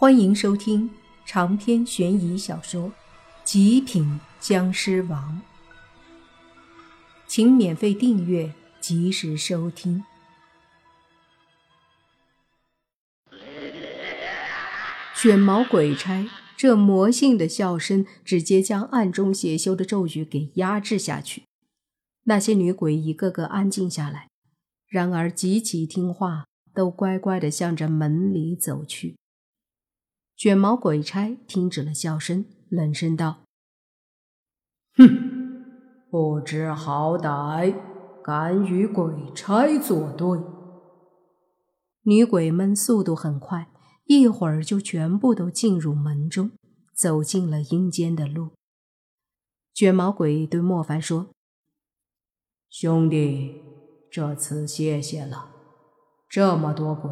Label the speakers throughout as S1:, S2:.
S1: 欢迎收听长篇悬疑小说《极品僵尸王》，请免费订阅，及时收听。卷毛鬼差这魔性的笑声，直接将暗中邪修的咒语给压制下去。那些女鬼一个个安静下来，然而极其听话，都乖乖的向着门里走去。卷毛鬼差停止了笑声，冷声道：“
S2: 哼，不知好歹，敢与鬼差作对！”
S1: 女鬼们速度很快，一会儿就全部都进入门中，走进了阴间的路。卷毛鬼对莫凡说：“
S2: 兄弟，这次谢谢了，这么多鬼，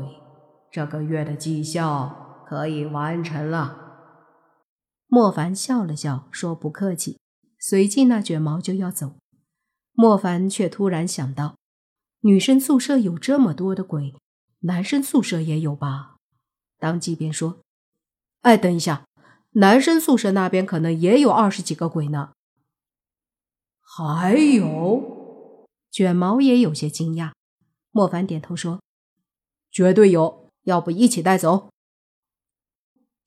S2: 这个月的绩效……”可以完成了。
S1: 莫凡笑了笑，说：“不客气。”随即，那卷毛就要走。莫凡却突然想到，女生宿舍有这么多的鬼，男生宿舍也有吧？当即便说：“哎，等一下，男生宿舍那边可能也有二十几个鬼呢。”
S2: 还有，
S1: 卷毛也有些惊讶。莫凡点头说：“绝对有，要不一起带走？”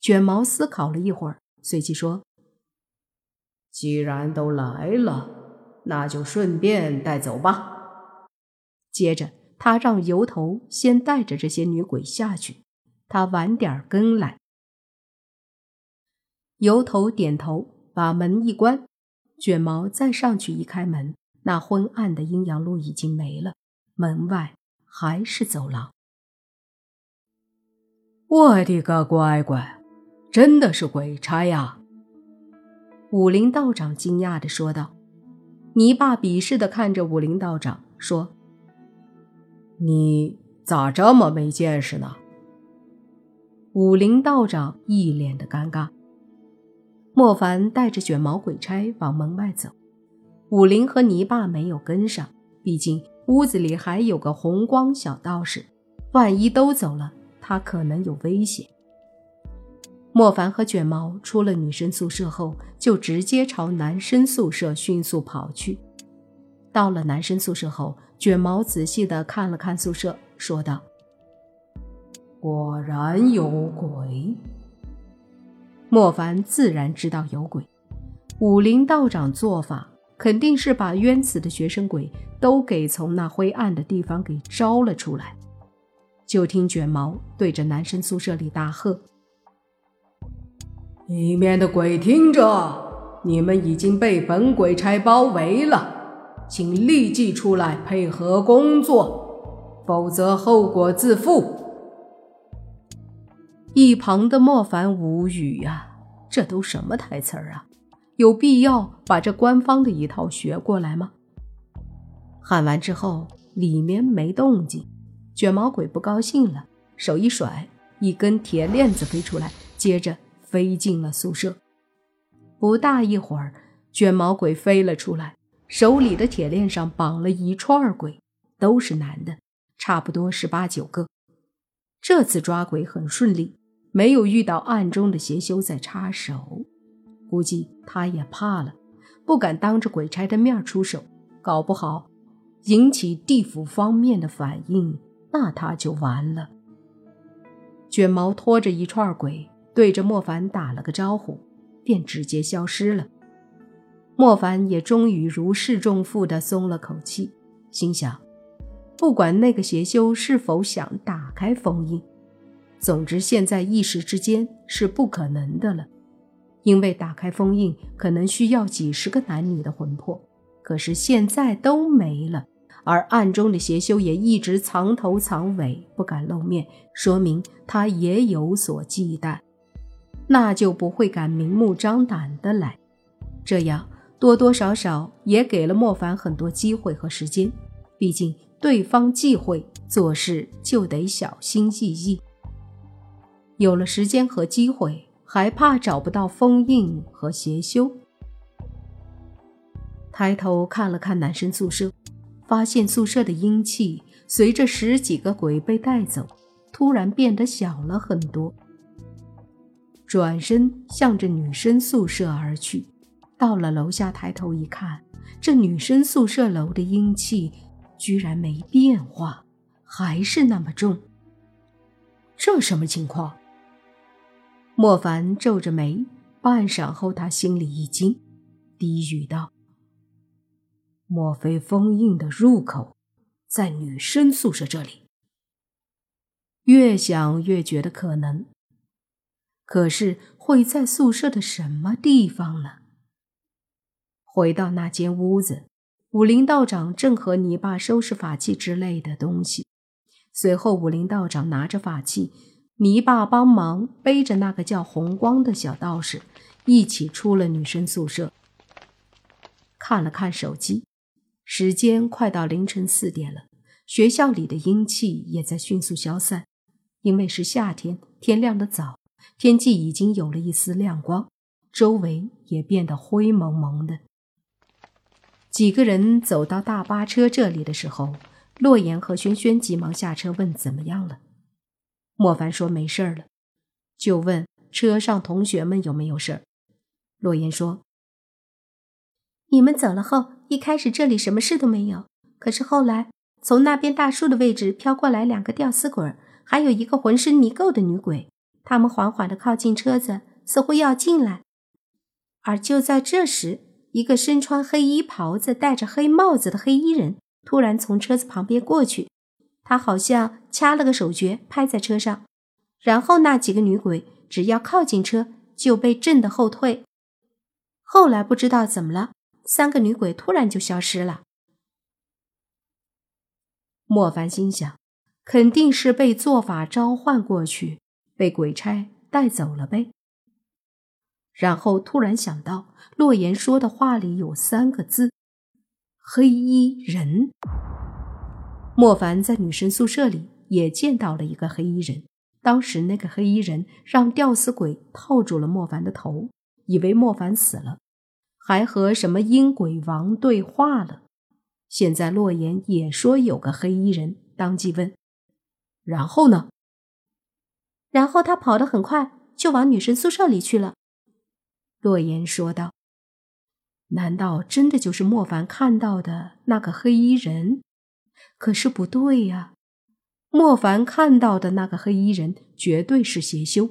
S1: 卷毛思考了一会儿，随即说：“
S2: 既然都来了，那就顺便带走吧。”
S1: 接着，他让油头先带着这些女鬼下去，他晚点跟来。油头点头，把门一关。卷毛再上去一开门，那昏暗的阴阳路已经没了，门外还是走廊。
S2: 我的个乖乖！真的是鬼差呀！
S1: 武林道长惊讶的说道。泥巴鄙视的看着武林道长说：“
S2: 你咋这么没见识呢？”
S1: 武林道长一脸的尴尬。莫凡带着卷毛鬼差往门外走，武林和泥巴没有跟上，毕竟屋子里还有个红光小道士，万一都走了，他可能有危险。莫凡和卷毛出了女生宿舍后，就直接朝男生宿舍迅速跑去。到了男生宿舍后，卷毛仔细的看了看宿舍，说道：“
S2: 果然有鬼。”
S1: 莫凡自然知道有鬼，武林道长做法肯定是把冤死的学生鬼都给从那灰暗的地方给招了出来。就听卷毛对着男生宿舍里大喝。
S2: 里面的鬼听着，你们已经被本鬼差包围了，请立即出来配合工作，否则后果自负。
S1: 一旁的莫凡无语呀，这都什么台词儿啊？有必要把这官方的一套学过来吗？喊完之后，里面没动静，卷毛鬼不高兴了，手一甩，一根铁链子飞出来，接着。飞进了宿舍，不大一会儿，卷毛鬼飞了出来，手里的铁链上绑了一串鬼，都是男的，差不多十八九个。这次抓鬼很顺利，没有遇到暗中的邪修在插手，估计他也怕了，不敢当着鬼差的面出手，搞不好引起地府方面的反应，那他就完了。卷毛拖着一串鬼。对着莫凡打了个招呼，便直接消失了。莫凡也终于如释重负地松了口气，心想：不管那个邪修是否想打开封印，总之现在一时之间是不可能的了。因为打开封印可能需要几十个男女的魂魄，可是现在都没了，而暗中的邪修也一直藏头藏尾，不敢露面，说明他也有所忌惮。那就不会敢明目张胆的来，这样多多少少也给了莫凡很多机会和时间。毕竟对方忌讳，做事就得小心翼翼。有了时间和机会，还怕找不到封印和邪修？抬头看了看男生宿舍，发现宿舍的阴气随着十几个鬼被带走，突然变得小了很多。转身向着女生宿舍而去。到了楼下，抬头一看，这女生宿舍楼的阴气居然没变化，还是那么重。
S2: 这什么情况？
S1: 莫凡皱着眉，半晌后，他心里一惊，低语道：“
S2: 莫非封印的入口在女生宿舍这里？”
S1: 越想越觉得可能。可是会在宿舍的什么地方呢？回到那间屋子，武林道长正和泥巴收拾法器之类的东西。随后，武林道长拿着法器，泥巴帮忙背着那个叫红光的小道士，一起出了女生宿舍。看了看手机，时间快到凌晨四点了。学校里的阴气也在迅速消散，因为是夏天，天亮的早。天际已经有了一丝亮光，周围也变得灰蒙蒙的。几个人走到大巴车这里的时候，洛言和轩轩急忙下车问怎么样了。莫凡说没事了，就问车上同学们有没有事儿。洛言说：“
S3: 你们走了后，一开始这里什么事都没有，可是后来从那边大树的位置飘过来两个吊死鬼，还有一个浑身泥垢的女鬼。”他们缓缓地靠近车子，似乎要进来。而就在这时，一个身穿黑衣袍子、戴着黑帽子的黑衣人突然从车子旁边过去，他好像掐了个手诀，拍在车上。然后那几个女鬼只要靠近车，就被震得后退。后来不知道怎么了，三个女鬼突然就消失了。
S1: 莫凡心想，肯定是被做法召唤过去。被鬼差带走了呗。然后突然想到，洛言说的话里有三个字：“黑衣人。”莫凡在女生宿舍里也见到了一个黑衣人。当时那个黑衣人让吊死鬼套住了莫凡的头，以为莫凡死了，还和什么阴鬼王对话了。现在洛言也说有个黑衣人，当即问：“然后呢？”
S3: 然后他跑得很快，就往女生宿舍里去了。
S1: 洛言说道：“难道真的就是莫凡看到的那个黑衣人？可是不对呀，莫凡看到的那个黑衣人绝对是邪修。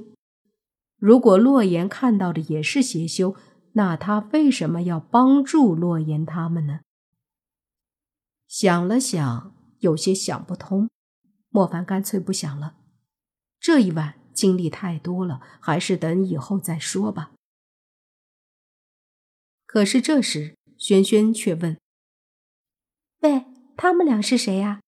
S1: 如果洛言看到的也是邪修，那他为什么要帮助洛言他们呢？”想了想，有些想不通。莫凡干脆不想了。这一晚经历太多了，还是等以后再说吧。可是这时，轩轩却问：“
S3: 喂，他们俩是谁呀？”“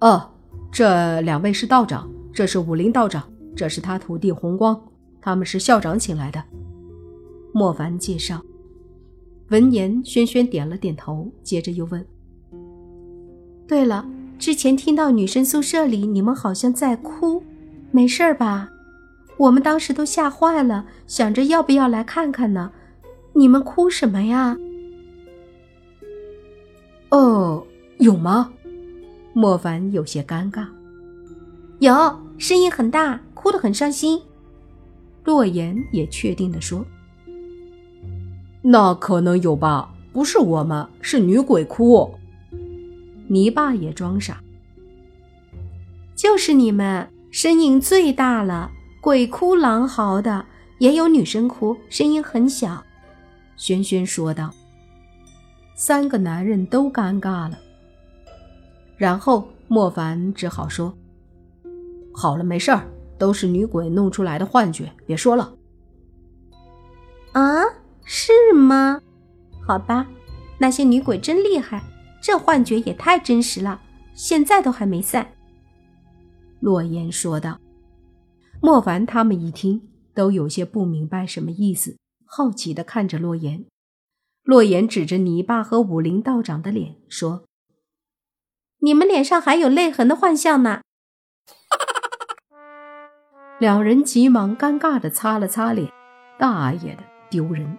S2: 哦，这两位是道长，这是武林道长，这是他徒弟红光，他们是校长请来的。”
S1: 莫凡介绍。闻言，轩轩点了点头，接着又问：“
S3: 对了。”之前听到女生宿舍里你们好像在哭，没事吧？我们当时都吓坏了，想着要不要来看看呢。你们哭什么呀？
S2: 哦，有吗？
S1: 莫凡有些尴尬。
S3: 有，声音很大，哭得很伤心。
S1: 洛言也确定的说：“
S2: 那可能有吧，不是我们，是女鬼哭。”
S1: 泥巴也装傻，
S3: 就是你们声音最大了，鬼哭狼嚎的，也有女生哭，声音很小。
S1: 轩轩说道。三个男人都尴尬了，然后莫凡只好说：“
S2: 好了，没事儿，都是女鬼弄出来的幻觉，别说了。”
S3: 啊，是吗？好吧，那些女鬼真厉害。这幻觉也太真实了，现在都还没散。”
S1: 洛言说道。莫凡他们一听，都有些不明白什么意思，好奇的看着洛言。洛言指着泥巴和武林道长的脸说：“
S3: 你们脸上还有泪痕的幻象呢。”
S1: 两人急忙尴尬的擦了擦脸，大爷的，丢人！